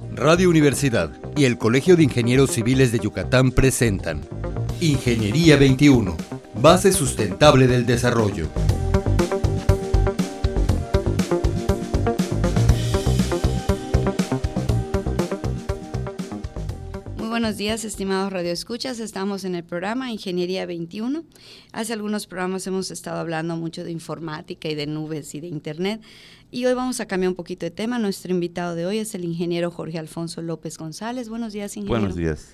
Radio Universidad y el Colegio de Ingenieros Civiles de Yucatán presentan Ingeniería 21, base sustentable del desarrollo. Muy buenos días, estimados radioescuchas. Estamos en el programa Ingeniería 21. Hace algunos programas hemos estado hablando mucho de informática y de nubes y de Internet. Y hoy vamos a cambiar un poquito de tema. Nuestro invitado de hoy es el ingeniero Jorge Alfonso López González. Buenos días, ingeniero. Buenos días.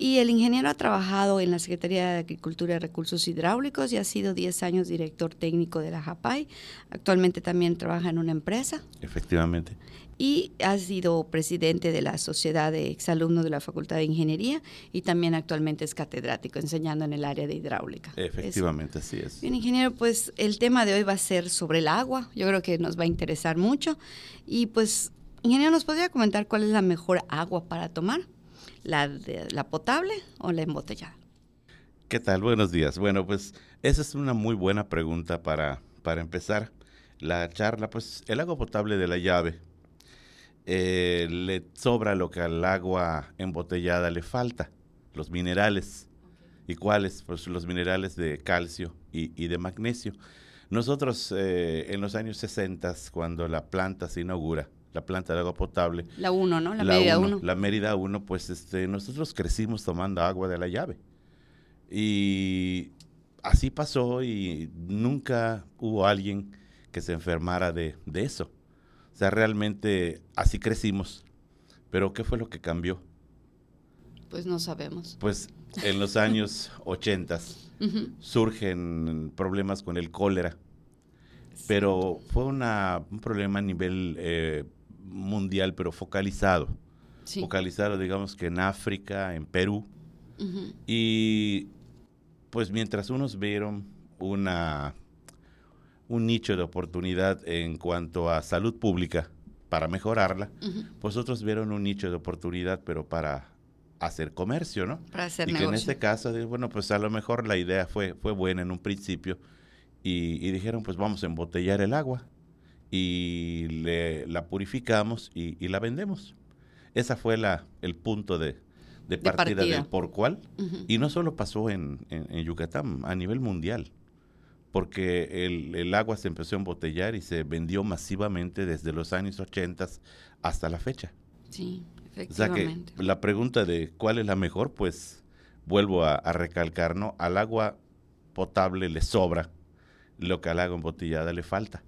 Y el ingeniero ha trabajado en la Secretaría de Agricultura y Recursos Hidráulicos y ha sido 10 años director técnico de la JAPAI. Actualmente también trabaja en una empresa. Efectivamente. Y ha sido presidente de la Sociedad de Exalumnos de la Facultad de Ingeniería y también actualmente es catedrático enseñando en el área de hidráulica. Efectivamente, así es. Bien, ingeniero, pues el tema de hoy va a ser sobre el agua. Yo creo que nos va a interesar mucho. Y pues, ingeniero, ¿nos podría comentar cuál es la mejor agua para tomar? ¿La, de, la potable o la embotellada? ¿Qué tal? Buenos días. Bueno, pues esa es una muy buena pregunta para, para empezar la charla. Pues el agua potable de la llave eh, le sobra lo que al agua embotellada le falta, los minerales. ¿Y cuáles? Pues los minerales de calcio y, y de magnesio. Nosotros eh, en los años 60, cuando la planta se inaugura, la planta de agua potable. La 1, ¿no? La, la Mérida 1. La Mérida 1, pues este, nosotros crecimos tomando agua de la llave. Y así pasó y nunca hubo alguien que se enfermara de, de eso. O sea, realmente así crecimos. Pero ¿qué fue lo que cambió? Pues no sabemos. Pues en los años 80 uh -huh. surgen problemas con el cólera. Pero fue una, un problema a nivel eh, mundial, pero focalizado. Sí. Focalizado, digamos que en África, en Perú. Uh -huh. Y pues mientras unos vieron una, un nicho de oportunidad en cuanto a salud pública para mejorarla, uh -huh. pues otros vieron un nicho de oportunidad, pero para hacer comercio, ¿no? Para hacer y negocio. que en este caso, bueno, pues a lo mejor la idea fue, fue buena en un principio y, y dijeron, pues vamos a embotellar el agua y le, la purificamos y, y, la vendemos. Esa fue la, el punto de, de, partida, de partida, del por cual. Uh -huh. Y no solo pasó en, en, en, Yucatán, a nivel mundial, porque el, el, agua se empezó a embotellar y se vendió masivamente desde los años 80 hasta la fecha. Sí, o sea que la pregunta de cuál es la mejor, pues vuelvo a, a recalcar, ¿no? Al agua potable le sobra lo que al agua embotellada le falta.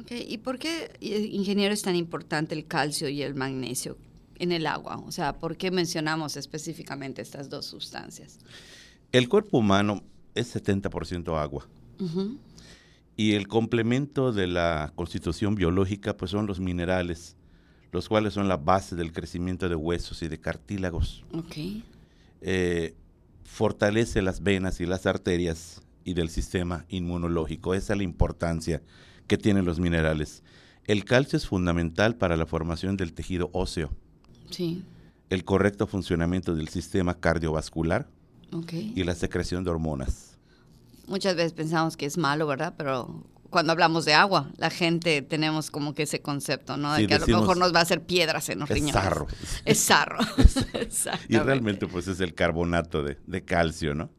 Okay. ¿Y por qué, ingeniero, es tan importante el calcio y el magnesio en el agua? O sea, ¿por qué mencionamos específicamente estas dos sustancias? El cuerpo humano es 70% agua. Uh -huh. Y el complemento de la constitución biológica pues son los minerales, los cuales son la base del crecimiento de huesos y de cartílagos. Okay. Eh, fortalece las venas y las arterias y del sistema inmunológico. Esa es la importancia que tienen los minerales. El calcio es fundamental para la formación del tejido óseo. Sí. El correcto funcionamiento del sistema cardiovascular okay. y la secreción de hormonas. Muchas veces pensamos que es malo, ¿verdad? Pero cuando hablamos de agua, la gente tenemos como que ese concepto, ¿no? De sí, que a decimos, lo mejor nos va a hacer piedras en los es riñones. Sarro. Es sarro. y realmente pues es el carbonato de, de calcio, ¿no?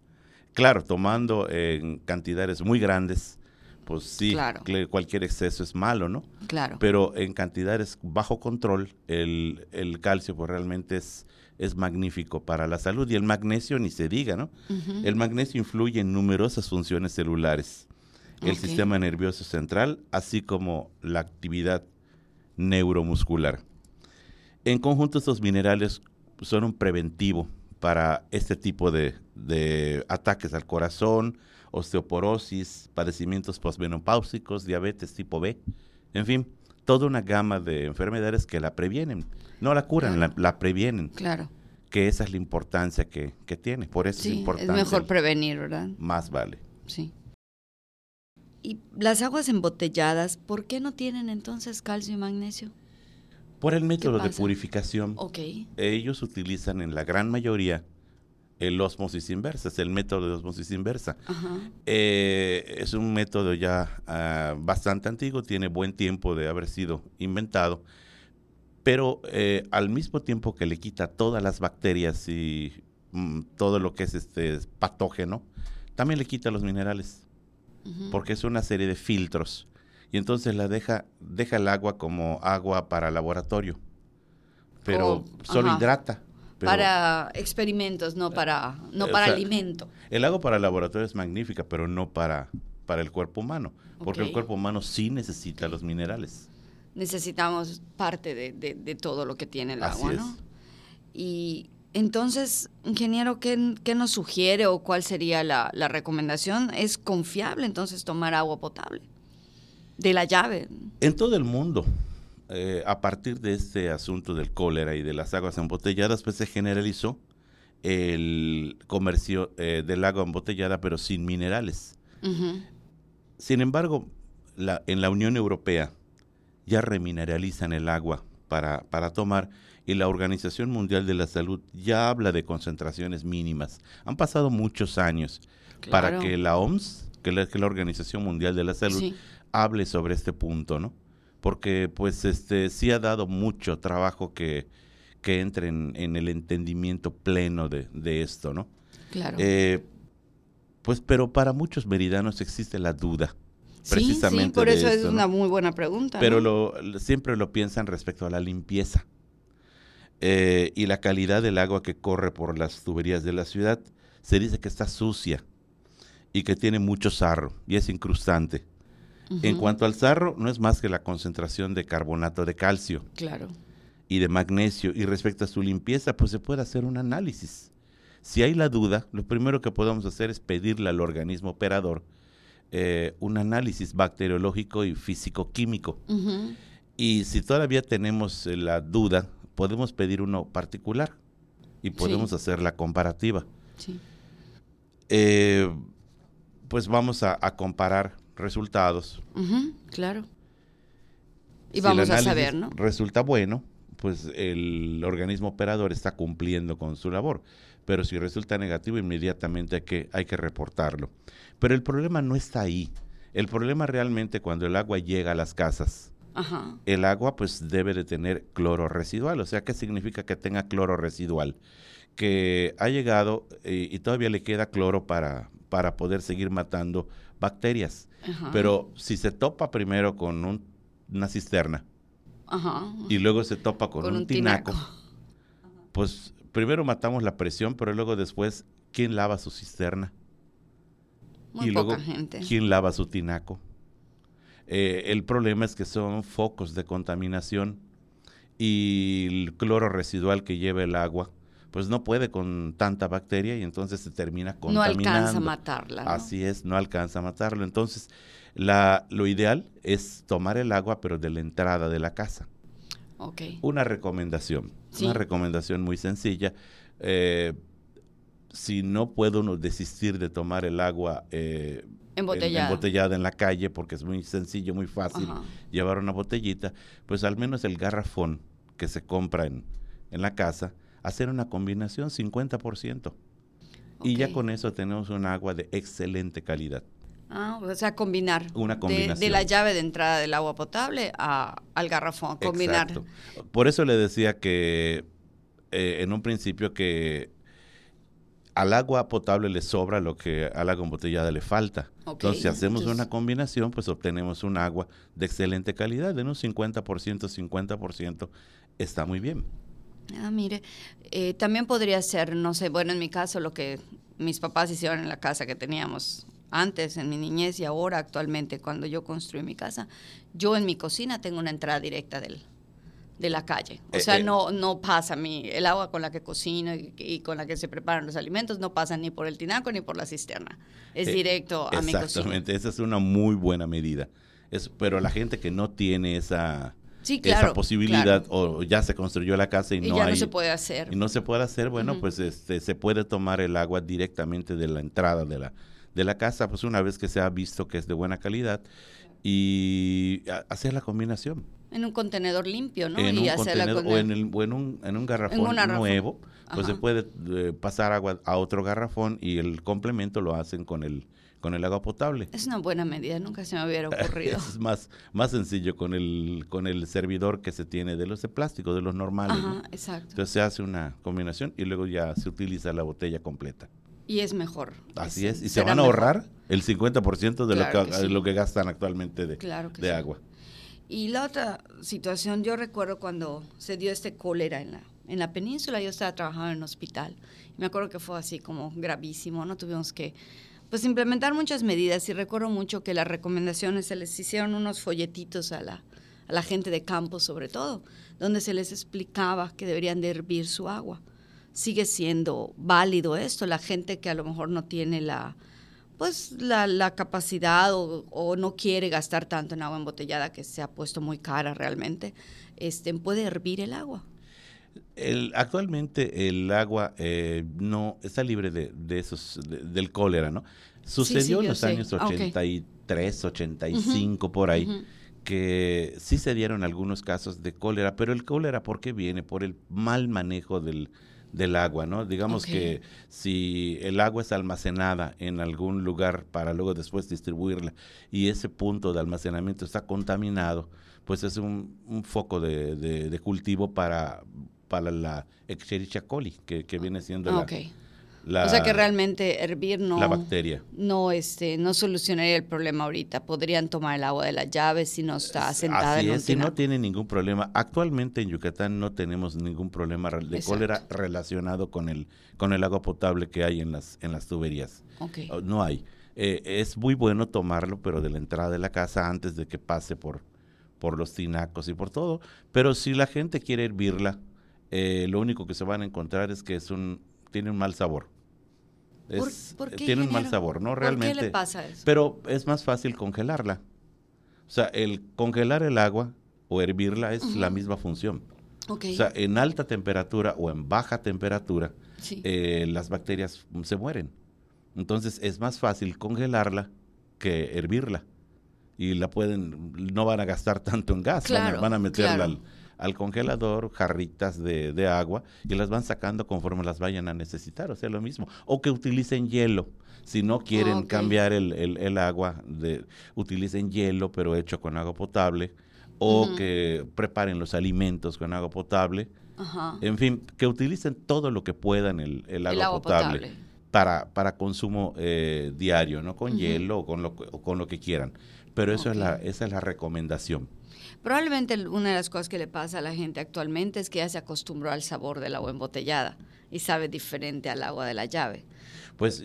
Claro, tomando en cantidades muy grandes, pues sí, claro. cualquier exceso es malo, ¿no? Claro. Pero en cantidades bajo control, el, el calcio pues realmente es, es magnífico para la salud y el magnesio ni se diga, ¿no? Uh -huh. El magnesio influye en numerosas funciones celulares, el okay. sistema nervioso central, así como la actividad neuromuscular. En conjunto estos minerales son un preventivo para este tipo de, de ataques al corazón, osteoporosis, padecimientos posmenopáusicos, diabetes tipo B, en fin, toda una gama de enfermedades que la previenen, no la curan, claro. la, la, previenen. Claro. Que esa es la importancia que, que tiene, por eso sí, es importante. Es mejor prevenir, ¿verdad? Más vale. Sí. Y las aguas embotelladas, ¿por qué no tienen entonces calcio y magnesio? Por el método de purificación. Okay. Ellos utilizan en la gran mayoría el osmosis inversa, es el método de osmosis inversa. Eh, es un método ya uh, bastante antiguo, tiene buen tiempo de haber sido inventado, pero eh, al mismo tiempo que le quita todas las bacterias y mm, todo lo que es este patógeno, también le quita los minerales, porque es una serie de filtros. Y entonces la deja, deja el agua como agua para laboratorio, pero Oh, solo ajá. hidrata. pero- para experimentos, no para, no Eh, para sea, alimento. El agua para laboratorio es magnífica, pero no para, para el cuerpo humano, porque Ok. el cuerpo humano sí necesita los minerales. Necesitamos parte de, de- de todo lo que tiene el Así agua, es. ¿no? Y entonces, ingeniero, ¿qué, qué nos sugiere o cuál sería la, la recomendación? ¿Es confiable entonces tomar agua potable? De la llave. En todo el mundo, eh, a partir de este asunto del cólera y de las aguas embotelladas, pues se generalizó el comercio eh, del agua embotellada, pero sin minerales. Sin embargo, la- en la Unión Europea ya remineralizan el agua para, para tomar y la Organización Mundial de la Salud ya habla de concentraciones mínimas. Han pasado muchos años para que la OMS, que la, que la Organización Mundial de la Salud, Sí. Hable sobre este punto, ¿no? Porque pues este sí ha dado mucho trabajo que, que entre en, en el entendimiento pleno de, de esto, ¿no? Claro. Eh, pues pero para muchos meridanos existe la duda, Sí, precisamente sí, por de eso es una muy buena pregunta. pero ¿no? lo, lo- siempre lo piensan respecto a la limpieza eh, y la calidad del agua que corre por las tuberías de la ciudad. Se dice que está sucia y que tiene mucho sarro y es incrustante. En cuanto al sarro, no es más que la concentración de carbonato de calcio Claro. y de magnesio. Y respecto a su limpieza, pues se puede hacer un análisis. Si hay la duda, lo primero que podemos hacer es pedirle al organismo operador eh, un análisis bacteriológico y físico-químico. Y si todavía tenemos eh, la duda, podemos pedir uno particular y podemos Sí. hacer la comparativa. Sí. Eh, pues vamos a, a comparar resultados. Claro. Y Si vamos a saber, ¿no? Resulta bueno, pues el organismo operador está cumpliendo con su labor. Pero si resulta negativo, inmediatamente hay que, hay que reportarlo. Pero el problema no está ahí. El problema realmente cuando el agua llega a las casas, Ajá. el agua pues debe de tener cloro residual. O sea, ¿qué significa que tenga cloro residual? Que ha llegado eh, y todavía le queda cloro para, para poder seguir matando bacterias. Ajá. Pero si se topa primero con un- una cisterna Ajá. y luego se topa con, Con un, un tinaco, tinaco. pues primero matamos la presión, pero luego después, ¿quién lava su cisterna? Muy y poca luego, gente. ¿quién lava su tinaco? Eh, el problema es que son focos de contaminación y el cloro residual que lleva el agua, pues no puede con tanta bacteria y entonces se termina No contaminando. alcanza a matarla. ¿no? Así es, no alcanza a matarlo. Entonces, la, lo ideal es tomar el agua, pero de la entrada de la casa. Ok. Una recomendación, Sí. una recomendación muy sencilla. eh, si no puedo uno desistir de tomar el agua eh, en- Embotellada. embotellada en la calle, porque es muy sencillo, muy fácil Ajá. llevar una botellita, pues al menos el garrafón que se compra en, en la casa, hacer una combinación 50%. Y ya con eso tenemos un agua de excelente calidad. Ah, o sea, combinar. Una De- De, combinación. la llave de entrada del agua potable a- al garrafón. Combinar. Exacto. Por eso le decía que eh, en un principio que al agua potable le sobra lo que al agua embotellada le falta. Entonces, si hacemos entonces- una combinación, pues obtenemos un agua de excelente calidad, de un 50%, 50%, está muy bien. Ah, mire, eh, también podría ser, no sé, bueno, en mi caso lo que mis papás hicieron en la casa que teníamos antes, en mi niñez y ahora actualmente, cuando yo construí mi casa, yo en mi cocina tengo una entrada directa del, de la calle. O Eh, sea, eh. no, no pasa mi, el agua con la que cocino y, y con la que se preparan los alimentos no pasa ni por el tinaco ni por la cisterna. Es Eh, directo a mi cocina. Exactamente, esa es una muy buena medida. Es, pero la gente que no tiene esa, Sí, claro. esa posibilidad claro. o ya se construyó la casa y, Y no ya hay no se puede hacer. y no se puede hacer, bueno, pues este se puede tomar el agua directamente de la entrada de la de la casa, pues una vez que se ha visto que es de buena calidad y hacer la combinación En un contenedor limpio, ¿no? en y un hacerla contenedor con o en, el, o en un en un garrafón un garrafón. nuevo, pues se puede eh, pasar agua a otro garrafón y el complemento lo hacen con el con el agua potable. Es una buena medida, nunca se me hubiera ocurrido. es más, más sencillo con el, con el servidor que se tiene de los de plástico, de los normales. Ajá, exacto. Entonces se hace una combinación y luego ya se utiliza la botella completa. Y es mejor. Así es, y se van a ahorrar el 50% de, Claro lo, que que, sí. lo que gastan actualmente de, Claro de sí. agua. Y la otra situación, yo recuerdo cuando se dio este cólera en la, en la península, yo estaba trabajando en un hospital. Me acuerdo que fue así como gravísimo, ¿no? Tuvimos que pues implementar muchas medidas y recuerdo mucho que las recomendaciones se les hicieron unos folletitos a la, a la gente de campo sobre todo, donde se les explicaba que deberían de hervir su agua. Sigue siendo válido esto, la gente que a lo mejor no tiene la pues la, la capacidad o, o no quiere gastar tanto en agua embotellada que se ha puesto muy cara realmente, este, puede hervir el agua. El, actualmente el agua eh, no está libre de, de esos de- del cólera, ¿no? Sucedió sí, en los sé. años Ah, ok. 83, 85 por ahí que sí se dieron algunos casos de cólera, pero el cólera ¿por qué viene? Por el mal manejo del, del agua, ¿no? Digamos que si el agua es almacenada en algún lugar para luego después distribuirla y ese punto de almacenamiento está contaminado, pues es un, un foco de- de cultivo para, para la Escherichia coli, que, que viene siendo la, Ok. la- o sea que realmente hervir no, la bacteria. no, este, no solucionaría el problema ahorita. Podrían tomar el agua de la llave si no está sentada Así en un es, si no tiene ningún problema. Actualmente en Yucatán no tenemos ningún problema de Exacto. cólera relacionado con el con el agua potable que hay en las en las tuberías. No hay. Eh, es muy bueno tomarlo, pero de la entrada de la casa antes de que pase por por los tinacos y por todo. Pero si la gente quiere hervirla, eh, lo único que se van a encontrar es que es un tiene un mal sabor. ¿Por- Es- por qué, tiene un mal sabor, ¿no? ¿Por Realmente. qué le pasa eso? Pero es más fácil congelarla. O sea, el congelar el agua o hervirla es la misma función. O sea, en alta temperatura o en baja temperatura, sí. eh, las bacterias se mueren. Entonces es más fácil congelarla que hervirla. Y la pueden, no van a gastar tanto en gas, van a- Claro, van, a, meterla claro. al, al congelador, jarritas de, de agua, y las van sacando conforme las vayan a necesitar, o sea, lo mismo. O que utilicen hielo. Si no quieren cambiar el, el- el agua, de, utilicen hielo, pero hecho con agua potable. O que preparen los alimentos con agua potable. En fin, que utilicen todo lo que puedan el, el agua, potable, potable. Para, para consumo eh, diario, ¿no? Con hielo o con lo, o con lo que quieran. Pero eso es la, esa es la recomendación. Probablemente una de las cosas que le pasa a la gente actualmente es que ya se acostumbró al sabor del agua embotellada y sabe diferente al agua de la llave. Pues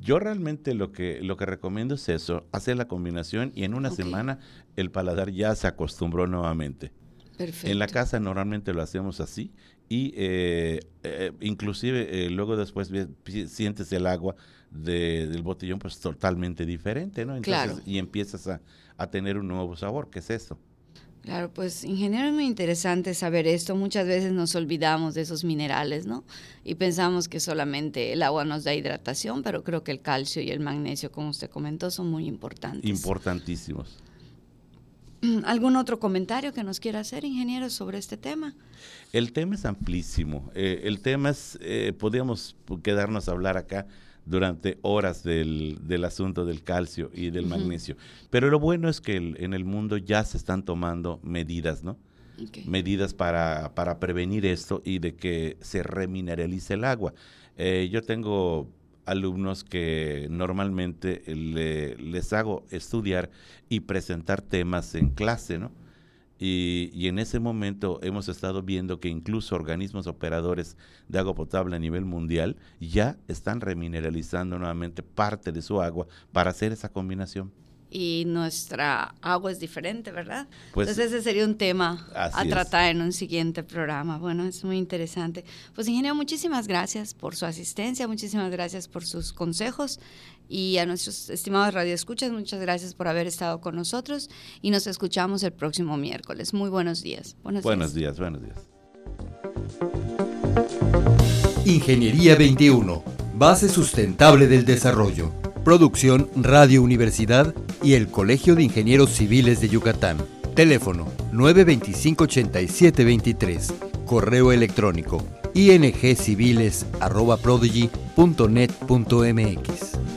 yo realmente lo que, lo que recomiendo es eso, hacer la combinación y en una semana el paladar ya se acostumbró nuevamente. Perfecto. En la casa normalmente lo hacemos así y eh, eh, inclusive eh, luego después sientes el agua de- del botellón pues totalmente diferente, ¿no? Entonces, Claro. Y empiezas a, a tener un nuevo sabor, ¿qué es eso? Claro, pues ingeniero, es muy interesante saber esto. Muchas veces nos olvidamos de esos minerales, ¿no? Y pensamos que solamente el agua nos da hidratación, pero creo que el calcio y el magnesio, como usted comentó, son muy importantes. Importantísimos. ¿Algún otro comentario que nos quiera hacer, ingeniero, sobre este tema? El tema es amplísimo. eh, el tema es, eh, podríamos quedarnos a hablar acá durante horas del, del asunto del calcio y del magnesio. Pero lo bueno es que el- en el mundo ya se están tomando medidas, ¿no? Medidas para, para prevenir esto y de que se remineralice el agua. Eh, yo tengo alumnos que normalmente le- les hago estudiar y presentar temas en clase, ¿no? Y, y en ese momento hemos estado viendo que incluso organismos operadores de agua potable a nivel mundial ya están remineralizando nuevamente parte de su agua para hacer esa combinación. y nuestra agua es diferente, ¿verdad? Pues, Entonces ese sería un tema a es. tratar en un siguiente programa. Bueno, es muy interesante. Pues ingeniero, muchísimas gracias por su asistencia, muchísimas gracias por sus consejos y a nuestros estimados radioescuchas, muchas gracias por haber estado con nosotros y nos escuchamos el próximo miércoles. Muy buenos días. Buenos, Buenos días. días, buenos días. Ingeniería 21. Base sustentable del desarrollo. Producción Radio Universidad y el Colegio de Ingenieros Civiles de Yucatán. Teléfono 925-8723. Correo electrónico ingciviles.prodigy.net.mx.